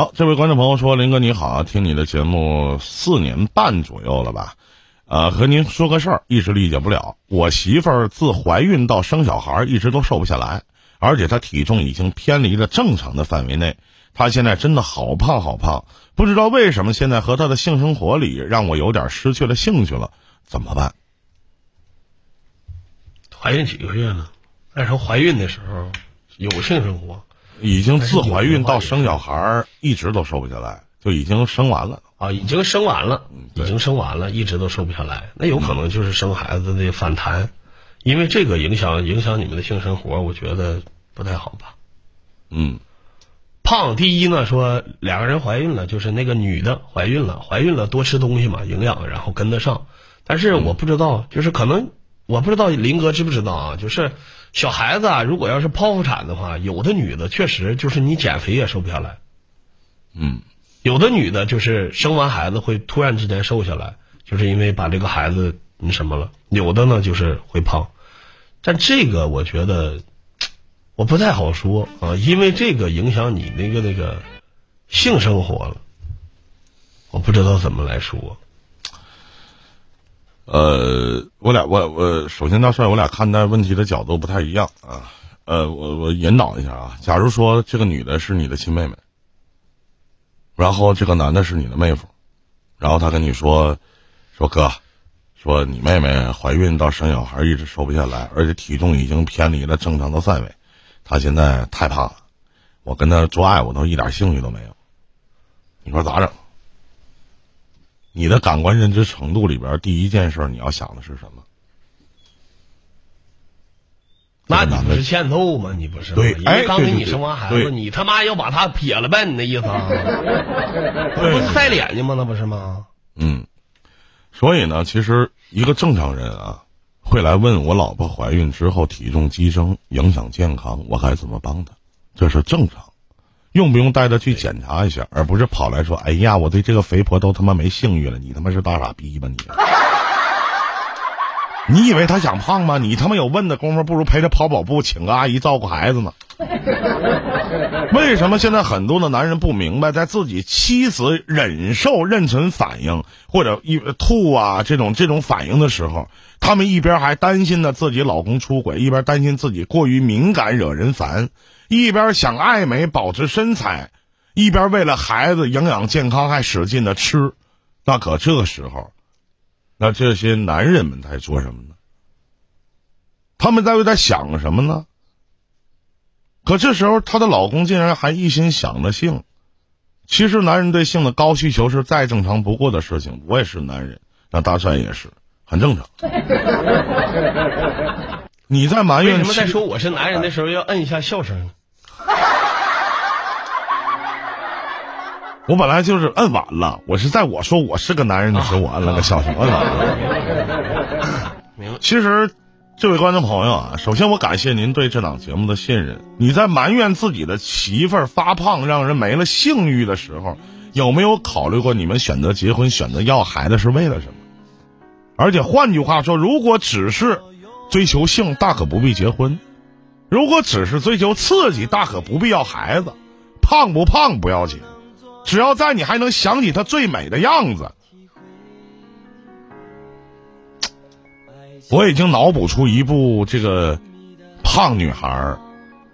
好，这位观众朋友说：“林哥你好，听你的节目四年半左右了吧？呃，和您说个事儿，一直理解不了。我媳妇儿自怀孕到生小孩，一直都瘦不下来，而且她体重已经偏离了正常的范围内。她现在真的好胖好胖，不知道为什么现在和她的性生活里让我有点失去了兴趣了，怎么办？怀孕几个月了？那时候怀孕的时候有性生活。”已经自怀孕到生小孩，一直都瘦不下来，就已经生完了啊，已经生完了，已经生完了，一直都瘦不下来。那有可能就是生孩子的反弹，因为这个影响影响你们的性生活，我觉得不太好吧。嗯，胖第一呢，说两个人怀孕了，就是那个女的怀孕了，怀孕了多吃东西嘛，营养然后跟得上。但是我不知道，就是可能我不知道林哥知不知道啊，就是。小孩子啊，如果要是剖腹产的话，有的女的确实就是你减肥也瘦不下来，嗯，有的女的就是生完孩子会突然之间瘦下来，就是因为把这个孩子那什么了。有的呢就是会胖，但这个我觉得我不太好说啊，因为这个影响你那个那个性生活了，我不知道怎么来说。呃，我俩我我首先大帅，我俩看待问题的角度不太一样啊。呃，我我引导一下啊。假如说这个女的是你的亲妹妹，然后这个男的是你的妹夫，然后他跟你说说哥，说你妹妹怀孕到生小孩一直瘦不下来，而且体重已经偏离了正常的范围，她现在太胖了，我跟她做爱我都一点兴趣都没有，你说咋整？你的感官认知程度里边，第一件事你要想的是什么？那你不是欠揍吗？你不是？对，哎，刚给你生完孩子，你他妈要把他撇了呗？你那意思？不是晒脸去吗？那不是吗？嗯。所以呢，其实一个正常人啊，会来问我老婆怀孕之后体重激增，影响健康，我该怎么帮她？这是正常。用不用带他去检查一下，而不是跑来说：“哎呀，我对这个肥婆都他妈没性欲了。”你他妈是大傻逼吧你？你以为他想胖吗？你他妈有问的功夫，不如陪着跑跑步，请个阿姨照顾孩子呢。为什么现在很多的男人不明白，在自己妻子忍受妊娠反应或者一吐啊这种这种反应的时候，他们一边还担心呢自己老公出轨，一边担心自己过于敏感惹人烦。一边想爱美保持身材，一边为了孩子营养健康还使劲的吃，那可这时候，那这些男人们在做什么呢？他们在为在想什么呢？可这时候，她的老公竟然还一心想着性。其实，男人对性的高需求是再正常不过的事情。我也是男人，那大帅也是很正常。你在埋怨为什么在说我是男人的时候要摁一下笑声？我本来就是摁晚了，我是在我说我是个男人的时候，我摁了个笑声，摁晚了。其实，这位观众朋友啊，首先我感谢您对这档节目的信任。你在埋怨自己的媳妇儿发胖让人没了性欲的时候，有没有考虑过你们选择结婚、选择要孩子是为了什么？而且换句话说，如果只是追求性，大可不必结婚；如果只是追求刺激，大可不必要孩子。胖不胖不要紧。只要在你还能想起她最美的样子，我已经脑补出一部这个胖女孩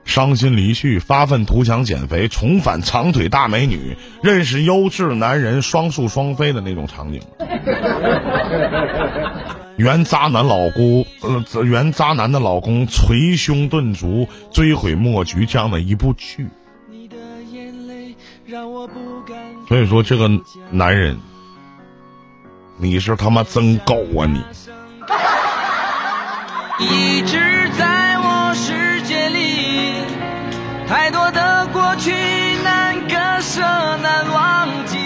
伤心离去、发愤图强减肥、重返长腿大美女、认识优质男人、双宿双飞的那种场景。原渣男老公，呃，原渣男的老公捶胸顿足、追悔莫及这样的一部剧。所以说，这个男人，你是他妈真狗啊！你。一直在我世界里，太多的过去难割舍难忘记。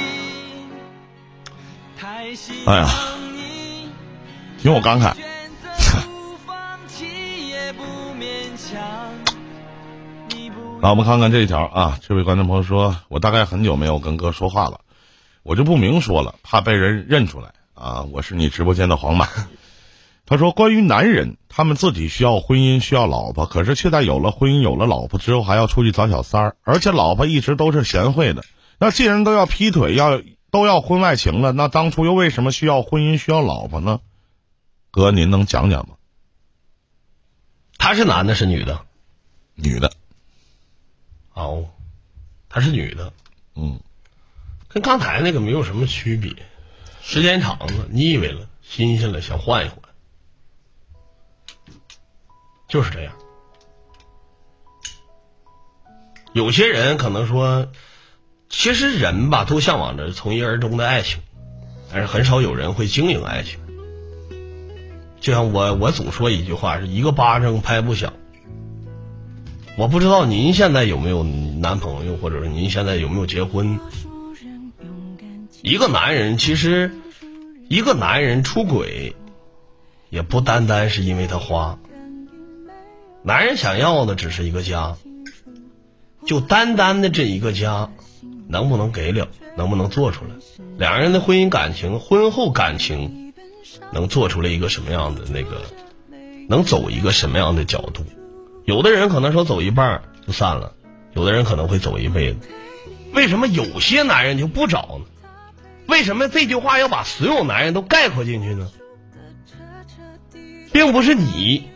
哎呀，听我感慨。来，我们看看这一条啊。这位观众朋友说：“我大概很久没有跟哥说话了，我就不明说了，怕被人认出来啊。我是你直播间的黄马。他说：“关于男人，他们自己需要婚姻，需要老婆，可是却在有了婚姻、有了老婆之后，还要出去找小三儿，而且老婆一直都是贤惠的。那既然都要劈腿，要都要婚外情了，那当初又为什么需要婚姻、需要老婆呢？哥，您能讲讲吗？他是男的，是女的？女的。哦，她是女的。嗯，跟刚才那个没有什么区别。时间长了，腻味了，新鲜了，想换一换，就是这样。有些人可能说，其实人吧都向往着从一而终的爱情，但是很少有人会经营爱情。就像我，我总说一句话，是一个巴掌拍不响。我不知道您现在有没有男朋友，或者是您现在有没有结婚？一个男人其实，一个男人出轨，也不单单是因为他花。男人想要的只是一个家，就单单的这一个家，能不能给了，能不能做出来？两个人的婚姻感情，婚后感情，能做出来一个什么样的那个，能走一个什么样的角度？有的人可能说走一半就散了，有的人可能会走一辈子。为什么有些男人就不找呢？为什么这句话要把所有男人都概括进去呢？并不是你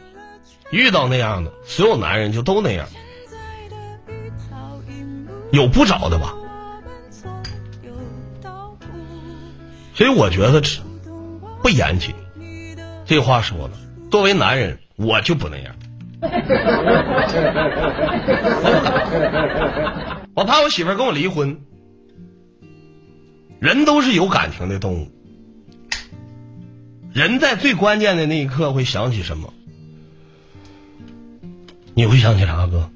遇到那样的，所有男人就都那样，有不找的吧？所以我觉得不严谨。这话说的，作为男人，我就不那样。我怕我媳妇跟我离婚。人都是有感情的动物，人在最关键的那一刻会想起什么？你会想起啥，哥？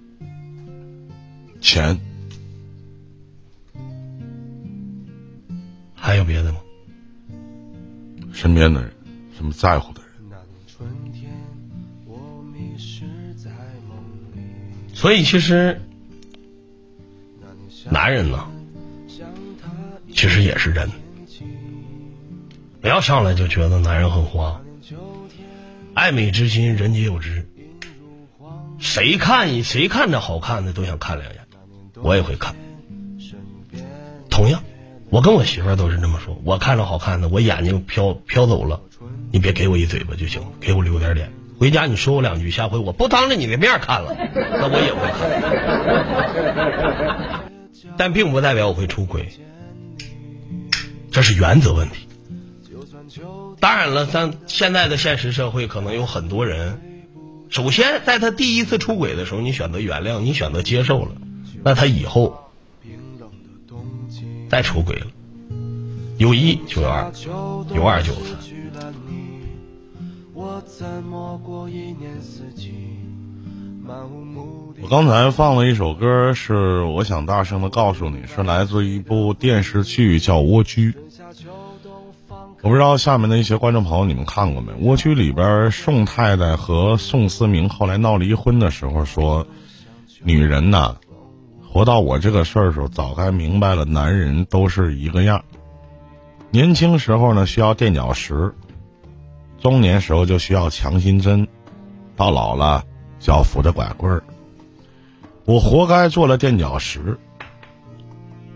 钱。还有别的吗？身边的人，什么在乎的人。所以，其实男人呢？其实也是人，不要上来就觉得男人很花。爱美之心，人皆有之。谁看谁看着好看的都想看两眼，我也会看。同样，我跟我媳妇都是这么说。我看着好看的，我眼睛飘飘走了，你别给我一嘴巴就行，给我留点脸。回家你说我两句，下回我不当着你的面看了，那我也会看。但并不代表我会出轨。这是原则问题。当然了，咱现在的现实社会可能有很多人，首先在他第一次出轨的时候，你选择原谅，你选择接受了，那他以后再出轨了，有一就有二，有二就有三。我刚才放了一首歌，是我想大声的告诉你，是来自一部电视剧，叫《蜗居》。我不知道下面的一些观众朋友你们看过没？《蜗居》里边宋太太和宋思明后来闹离婚的时候说：“女人呐，活到我这个岁数，早该明白了，男人都是一个样。年轻时候呢需要垫脚石，中年时候就需要强心针，到老了就要扶着拐棍儿。我活该做了垫脚石。”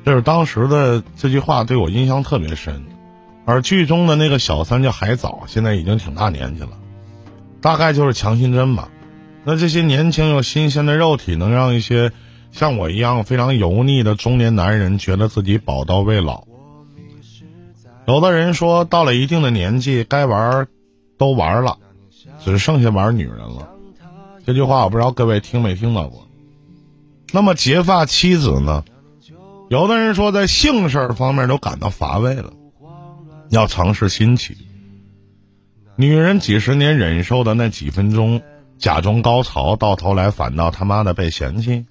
这是当时的这句话对我印象特别深。而剧中的那个小三叫海藻，现在已经挺大年纪了，大概就是强心针吧。那这些年轻又新鲜的肉体，能让一些像我一样非常油腻的中年男人觉得自己宝刀未老。有的人说，到了一定的年纪，该玩都玩了，只剩下玩女人了。这句话我不知道各位听没听到过。那么结发妻子呢？有的人说，在性事儿方面都感到乏味了。要尝试新奇。女人几十年忍受的那几分钟假装高潮，到头来反倒他妈的被嫌弃。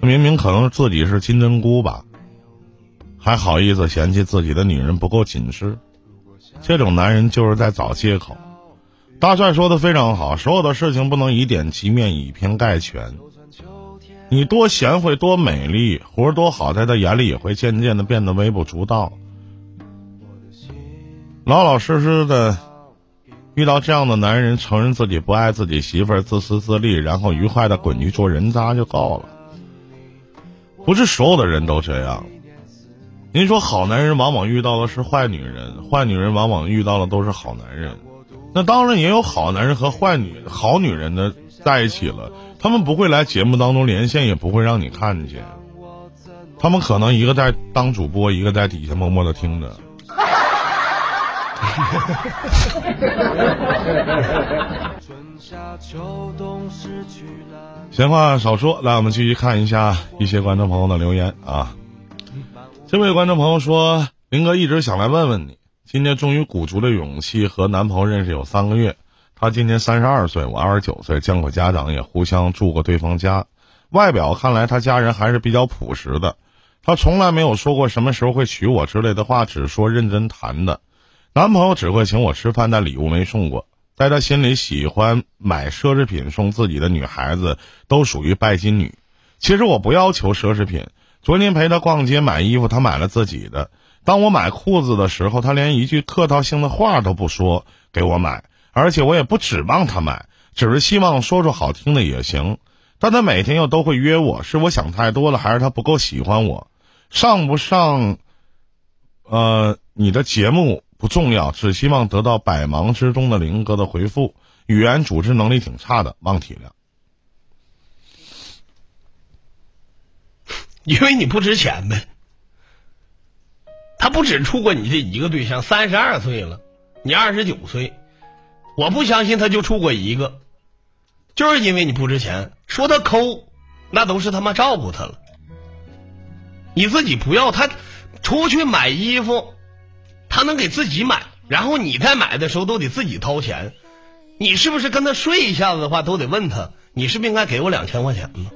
明明可能自己是金针菇吧，还好意思嫌弃自己的女人不够紧实。这种男人就是在找借口。大帅说的非常好，所有的事情不能以点及面，以偏概全。你多贤惠，多美丽，活多好，在他眼里也会渐渐的变得微不足道。老老实实的遇到这样的男人，承认自己不爱自己媳妇儿，自私自利，然后愉快的滚去做人渣就够了。不是所有的人都这样。您说好男人往往遇到的是坏女人，坏女人往往遇到的都是好男人。那当然也有好男人和坏女好女人的在一起了，他们不会来节目当中连线，也不会让你看见。他们可能一个在当主播，一个在底下默默的听着。闲话少说，来我们继续看一下一些观众朋友的留言啊。这位观众朋友说：“林哥一直想来问问你，今天终于鼓足了勇气和男朋友认识有三个月，他今年三十二岁，我二十九岁，见过家长，也互相住过对方家。外表看来他家人还是比较朴实的，他从来没有说过什么时候会娶我之类的话，只说认真谈的。男朋友只会请我吃饭，但礼物没送过。”在他心里，喜欢买奢侈品送自己的女孩子都属于拜金女。其实我不要求奢侈品。昨天陪他逛街买衣服，他买了自己的。当我买裤子的时候，他连一句客套性的话都不说给我买，而且我也不指望他买，只是希望说说好听的也行。但他每天又都会约我，是我想太多了，还是他不够喜欢我？上不上？呃，你的节目。不重要，只希望得到百忙之中的林哥的回复。语言组织能力挺差的，望体谅。因为你不值钱呗。他不止处过你这一个对象，三十二岁了，你二十九岁，我不相信他就处过一个，就是因为你不值钱。说他抠，那都是他妈照顾他了。你自己不要他出去买衣服。他能给自己买，然后你再买的时候都得自己掏钱。你是不是跟他睡一下子的话，都得问他，你是不是应该给我两千块钱呢？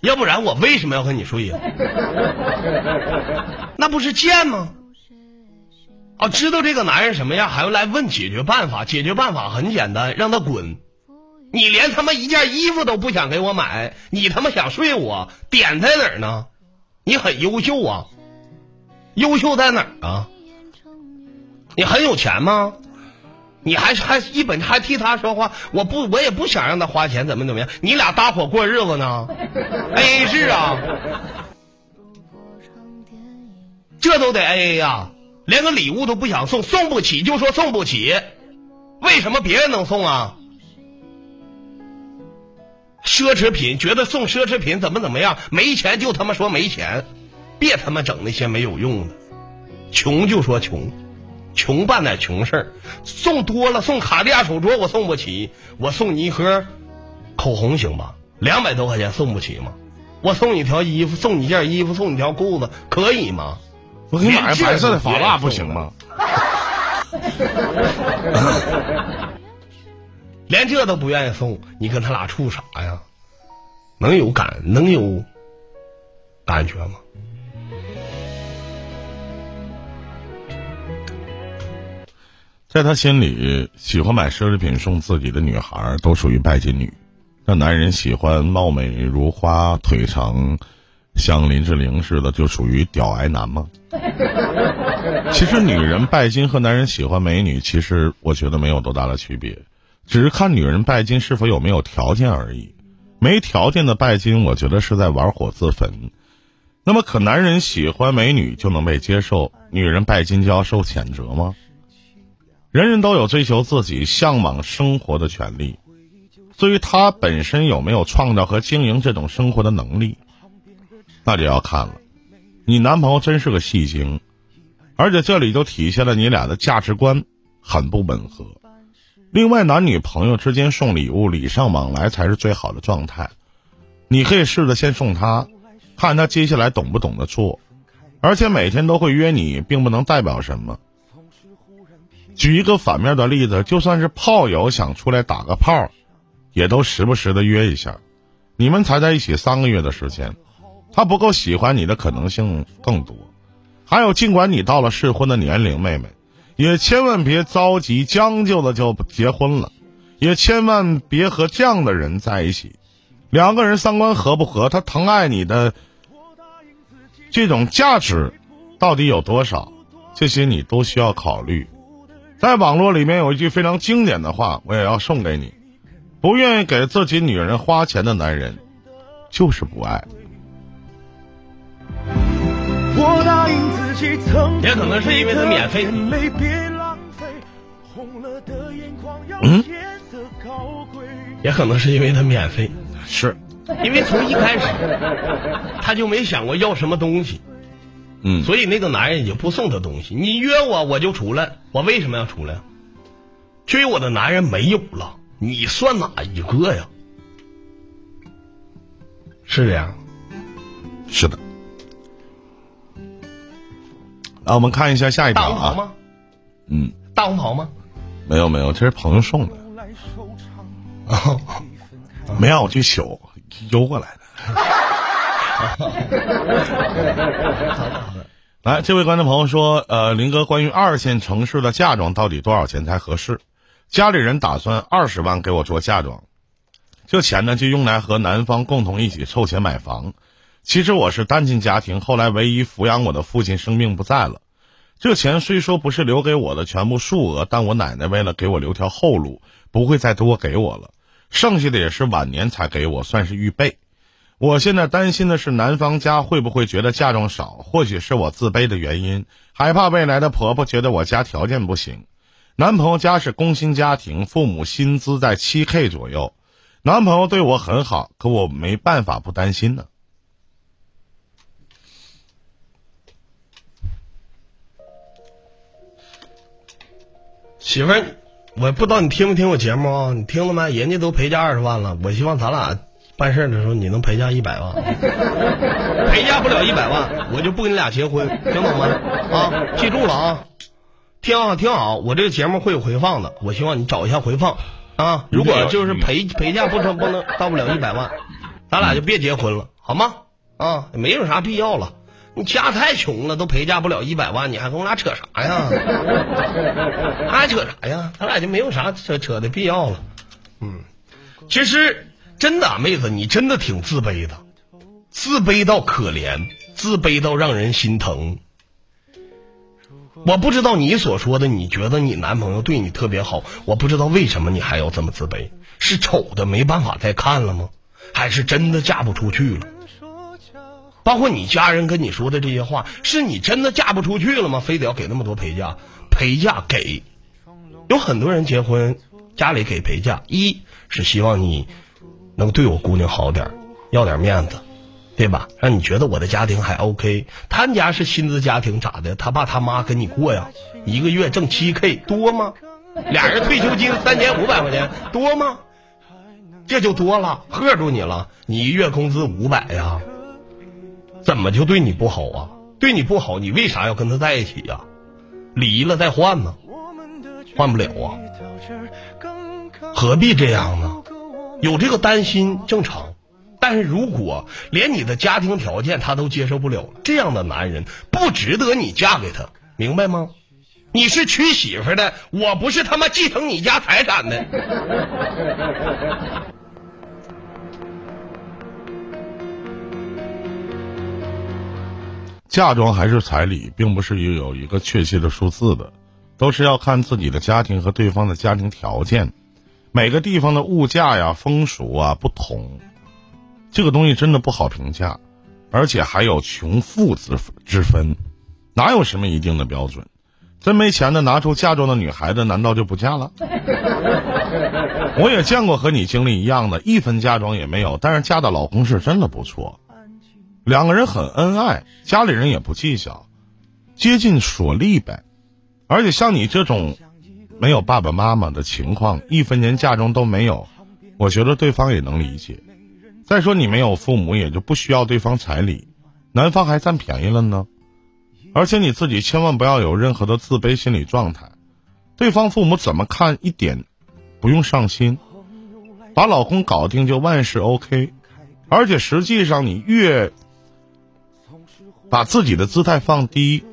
要不然我为什么要和你睡呀？那不是贱吗？哦，知道这个男人什么样，还要来问解决办法？解决办法很简单，让他滚。你连他妈一件衣服都不想给我买，你他妈想睡我？点在哪儿呢？你很优秀啊，优秀在哪儿啊？你很有钱吗？你还还一本还替他说话？我不，我也不想让他花钱，怎么怎么样？你俩搭伙过日子呢？A A 制啊？这都得 A A 呀？连个礼物都不想送，送不起就说送不起。为什么别人能送啊？奢侈品觉得送奢侈品怎么怎么样？没钱就他妈说没钱，别他妈整那些没有用的。穷就说穷。穷办点穷事儿，送多了送卡地亚手镯我送不起，我送你一盒口红行吗？两百多块钱送不起吗？我送你条衣服，送你件衣服，送你条裤子，可以吗？我给你买个白色的发蜡不行吗？连这都不愿意送，你跟他俩处啥呀？能有感能有感觉吗？在他心里，喜欢买奢侈品送自己的女孩都属于拜金女。那男人喜欢貌美如花、腿长，像林志玲似的，就属于屌癌男吗？其实，女人拜金和男人喜欢美女，其实我觉得没有多大的区别，只是看女人拜金是否有没有条件而已。没条件的拜金，我觉得是在玩火自焚。那么，可男人喜欢美女就能被接受，女人拜金就要受谴责吗？人人都有追求自己向往生活的权利，至于他本身有没有创造和经营这种生活的能力，那就要看了。你男朋友真是个戏精，而且这里就体现了你俩的价值观很不吻合。另外，男女朋友之间送礼物，礼尚往来才是最好的状态。你可以试着先送他，看他接下来懂不懂得做。而且每天都会约你，并不能代表什么。举一个反面的例子，就算是炮友想出来打个炮，也都时不时的约一下。你们才在一起三个月的时间，他不够喜欢你的可能性更多。还有，尽管你到了适婚的年龄，妹妹，也千万别着急将就的就结婚了，也千万别和这样的人在一起。两个人三观合不合，他疼爱你的这种价值到底有多少，这些你都需要考虑。在网络里面有一句非常经典的话，我也要送给你：不愿意给自己女人花钱的男人，就是不爱。我答应自己曾也可能是因为他免费。嗯，也可能是因为他免费，是。因为从一开始他就没想过要什么东西，嗯，所以那个男人也不送他东西。你约我我就出来，我为什么要出来？追我的男人没有了，你算哪一个呀？是这样，是的。来，我们看一下下一条啊。嗯，大红袍吗？没有没有，这是朋友送的。没让我去取，邮过来的。来，这位观众朋友说，呃，林哥，关于二线城市的嫁妆到底多少钱才合适？家里人打算二十万给我做嫁妆，这钱呢就用来和男方共同一起凑钱买房。其实我是单亲家庭，后来唯一抚养我的父亲生病不在了。这钱虽说不是留给我的全部数额，但我奶奶为了给我留条后路，不会再多给我了。剩下的也是晚年才给我，算是预备。我现在担心的是男方家会不会觉得嫁妆少，或许是我自卑的原因，害怕未来的婆婆觉得我家条件不行。男朋友家是工薪家庭，父母薪资在七 K 左右。男朋友对我很好，可我没办法不担心呢。媳妇儿，我不知道你听没听我节目啊？你听了没？人家都陪嫁二十万了，我希望咱俩办事的时候你能陪嫁一百万。陪嫁不了一百万，我就不跟你俩结婚，听懂吗？啊，记住了啊，听好听好，我这个节目会有回放的，我希望你找一下回放啊。如果就是陪陪嫁不成不能到不了一百万，咱俩就别结婚了，好吗？啊，没有啥必要了。你家太穷了，都陪嫁不了一百万，你还跟我俩扯啥呀？还扯啥呀？咱俩就没有啥扯扯的必要了。嗯，其实真的，妹子，你真的挺自卑的，自卑到可怜，自卑到让人心疼。我不知道你所说的，你觉得你男朋友对你特别好，我不知道为什么你还要这么自卑？是丑的没办法再看了吗？还是真的嫁不出去了？包括你家人跟你说的这些话，是你真的嫁不出去了吗？非得要给那么多陪嫁？陪嫁给，有很多人结婚家里给陪嫁，一是希望你能对我姑娘好点，要点面子，对吧？让你觉得我的家庭还 OK。他家是薪资家庭咋的？他爸他妈跟你过呀？一个月挣七 K 多吗？俩人退休金三千五百块钱多吗？这就多了，吓住你了。你一月工资五百呀？怎么就对你不好啊？对你不好，你为啥要跟他在一起呀？离了再换呢？换不了啊？何必这样呢？有这个担心正常，但是如果连你的家庭条件他都接受不了，这样的男人不值得你嫁给他，明白吗？你是娶媳妇的，我不是他妈继承你家财产的。嫁妆还是彩礼，并不是有一个确切的数字的，都是要看自己的家庭和对方的家庭条件。每个地方的物价呀、风俗啊不同，这个东西真的不好评价，而且还有穷富之之分，哪有什么一定的标准？真没钱的拿出嫁妆的女孩子，难道就不嫁了？我也见过和你经历一样的，一分嫁妆也没有，但是嫁的老公是真的不错。两个人很恩爱，家里人也不计较，接近所利呗。而且像你这种没有爸爸妈妈的情况，一分钱嫁妆都没有，我觉得对方也能理解。再说你没有父母，也就不需要对方彩礼，男方还占便宜了呢。而且你自己千万不要有任何的自卑心理状态，对方父母怎么看一点不用上心，把老公搞定就万事 OK。而且实际上你越。把自己的姿态放低，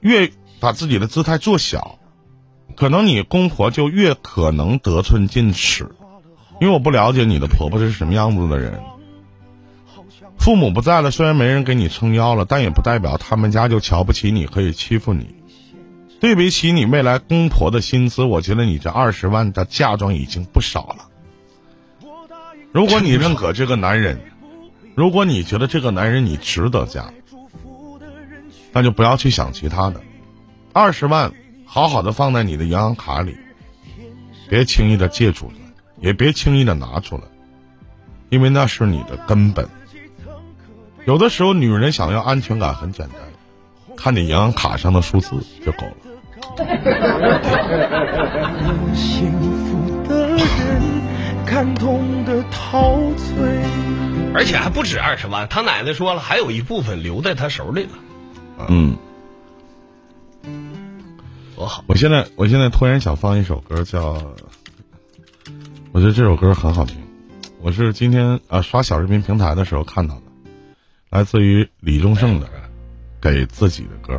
越把自己的姿态做小，可能你公婆就越可能得寸进尺。因为我不了解你的婆婆是什么样子的人。父母不在了，虽然没人给你撑腰了，但也不代表他们家就瞧不起你，可以欺负你。对比起你未来公婆的薪资，我觉得你这二十万的嫁妆已经不少了。如果你认可这个男人，如果你觉得这个男人你值得嫁。那就不要去想其他的。二十万，好好的放在你的银行卡里，别轻易的借出来，也别轻易的拿出来，因为那是你的根本。有的时候，女人想要安全感很简单，看你银行卡上的数字就够了。而且还不止二十万，他奶奶说了，还有一部分留在他手里了。嗯，多好！我现在我现在突然想放一首歌，叫，我觉得这首歌很好听。我是今天啊刷小视频平台的时候看到的，来自于李宗盛的《给自己的歌》。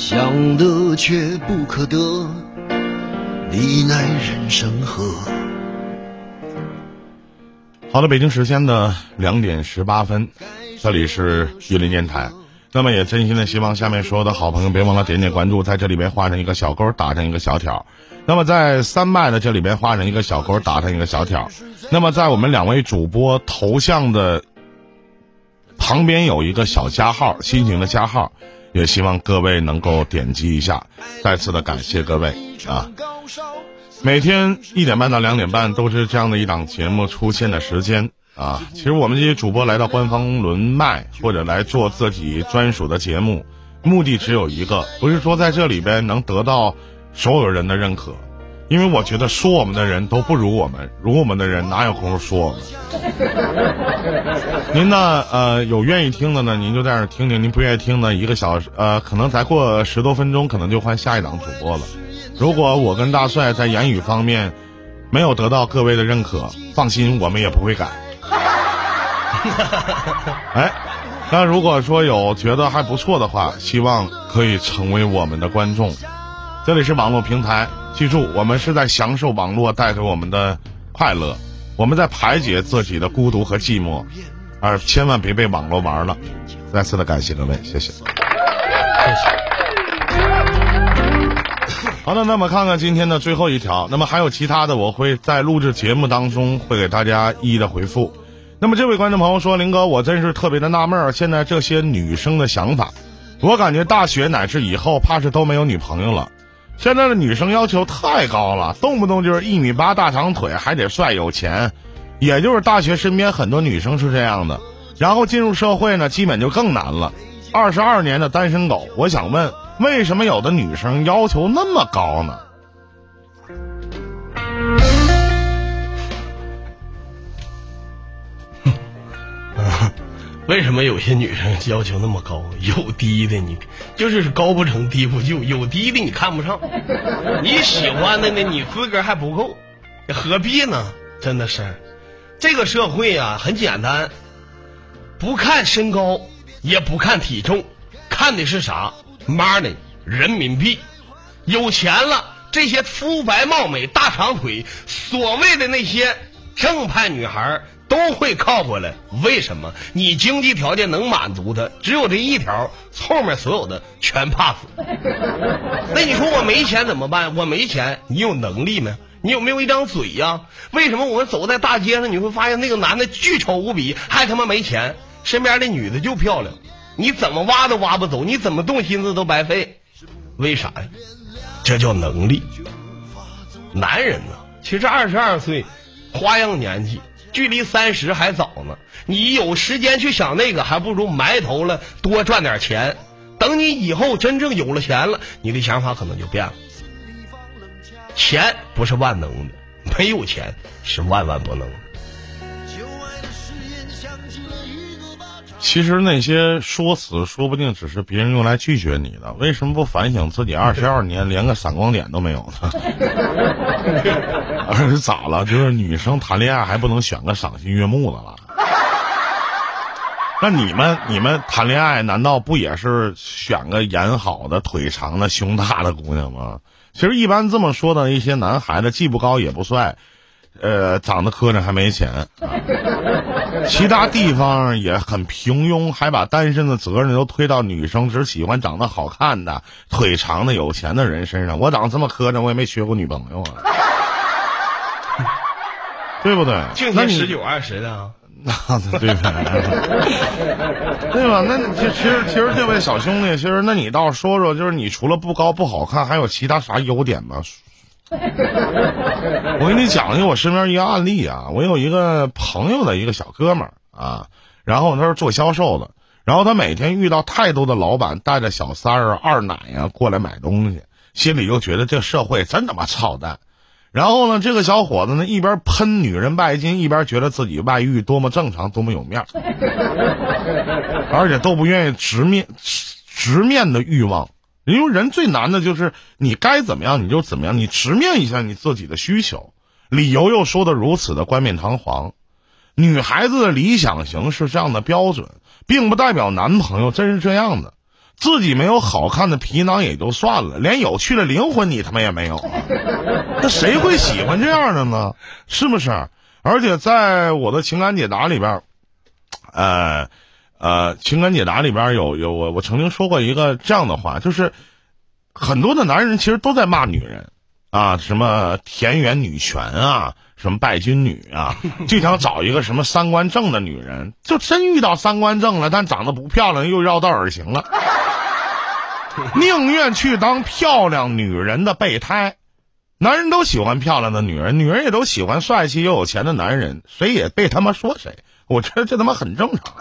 想得却不可得，你奈人生何？好的，北京时间的两点十八分，这里是玉林电台。那么也真心的希望下面所有的好朋友别忘了点点关注，在这里边画上一个小勾，打上一个小条。那么在三麦的这里边画上一个小勾，打上一个小条。那么在我们两位主播头像的旁边有一个小加号，心形的加号。也希望各位能够点击一下，再次的感谢各位啊！每天一点半到两点半都是这样的一档节目出现的时间啊。其实我们这些主播来到官方轮麦或者来做自己专属的节目，目的只有一个，不是说在这里边能得到所有人的认可。因为我觉得说我们的人都不如我们，如我们的人哪有功夫说我们？您呢？呃，有愿意听的呢，您就在那听听；您不愿意听呢，一个小时呃，可能再过十多分钟，可能就换下一档主播了。如果我跟大帅在言语方面没有得到各位的认可，放心，我们也不会改。哎，那如果说有觉得还不错的话，希望可以成为我们的观众。这里是网络平台。记住，我们是在享受网络带给我们的快乐，我们在排解自己的孤独和寂寞，而千万别被网络玩了。再次的感谢各位，谢谢。谢谢。好的，那么看看今天的最后一条，那么还有其他的，我会在录制节目当中会给大家一一的回复。那么这位观众朋友说：“林哥，我真是特别的纳闷，现在这些女生的想法，我感觉大学乃至以后，怕是都没有女朋友了。”现在的女生要求太高了，动不动就是一米八大长腿，还得帅有钱。也就是大学身边很多女生是这样的，然后进入社会呢，基本就更难了。二十二年的单身狗，我想问，为什么有的女生要求那么高呢？为什么有些女生要求那么高？有低的你就是高不成低不就，有低的你看不上，你喜欢的呢你资格还不够，何必呢？真的是，这个社会啊很简单，不看身高，也不看体重，看的是啥？money 人民币，有钱了，这些肤白貌美、大长腿，所谓的那些正派女孩。都会靠过来，为什么？你经济条件能满足他，只有这一条，后面所有的全 pass。那你说我没钱怎么办？我没钱，你有能力吗？你有没有一张嘴呀？为什么我们走在大街上，你会发现那个男的巨丑无比，还他妈没钱，身边的女的就漂亮，你怎么挖都挖不走，你怎么动心思都白费，为啥呀？这叫能力。男人呢，其实二十二岁，花样年纪。距离三十还早呢，你有时间去想那个，还不如埋头了多赚点钱。等你以后真正有了钱了，你的想法可能就变了。钱不是万能的，没有钱是万万不能。其实那些说辞，说不定只是别人用来拒绝你的。为什么不反省自己？二十二年连个闪光点都没有呢？而是咋了？就是女生谈恋爱还不能选个赏心悦目的了？那你们你们谈恋爱难道不也是选个眼好的、腿长的、胸大的姑娘吗？其实一般这么说的一些男孩子，既不高也不帅。呃长得磕碜还没钱，啊 其他地方也很平庸，还把单身的责任都推到女生只喜欢长得好看的、腿长的、有钱的人身上。我长得这么磕碜，我也没缺过女朋友啊，对不对？净天十九二十的啊？那对吧？对吧？那你其其实其实这位小兄弟，其实那你倒是说说，就是你除了不高不好看，还有其他啥优点吗？我给你讲一个我身边一个案例啊，我有一个朋友的一个小哥们儿啊，然后他是做销售的，然后他每天遇到太多的老板带着小三儿、二奶啊过来买东西，心里就觉得这社会真他妈操蛋。然后呢，这个小伙子呢一边喷女人拜金，一边觉得自己外遇多么正常，多么有面儿，而且都不愿意直面直面的欲望。因为人最难的就是你该怎么样你就怎么样，你直面一下你自己的需求，理由又说的如此的冠冕堂皇。女孩子的理想型是这样的标准，并不代表男朋友真是这样的。自己没有好看的皮囊也就算了，连有趣的灵魂你他妈也没有！那谁会喜欢这样的呢？是不是？而且在我的情感解答里边，呃呃，情感解答里边有有我我曾经说过一个这样的话，就是很多的男人其实都在骂女人啊，什么田园女权啊，什么拜金女啊，就想找一个什么三观正的女人，就真遇到三观正了，但长得不漂亮又绕道而行了。宁愿去当漂亮女人的备胎。男人都喜欢漂亮的女人，女人也都喜欢帅气又有钱的男人，谁也被他妈说谁，我觉得这他妈很正常。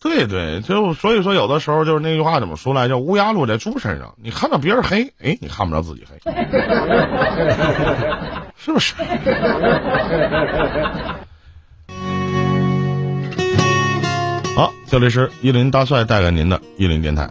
对对，就所以说有的时候就是那句话怎么说来着？乌鸦落在猪身上，你看到别人黑，哎，你看不着自己黑，是不是？好，这里是伊林大帅带给您的一林电台。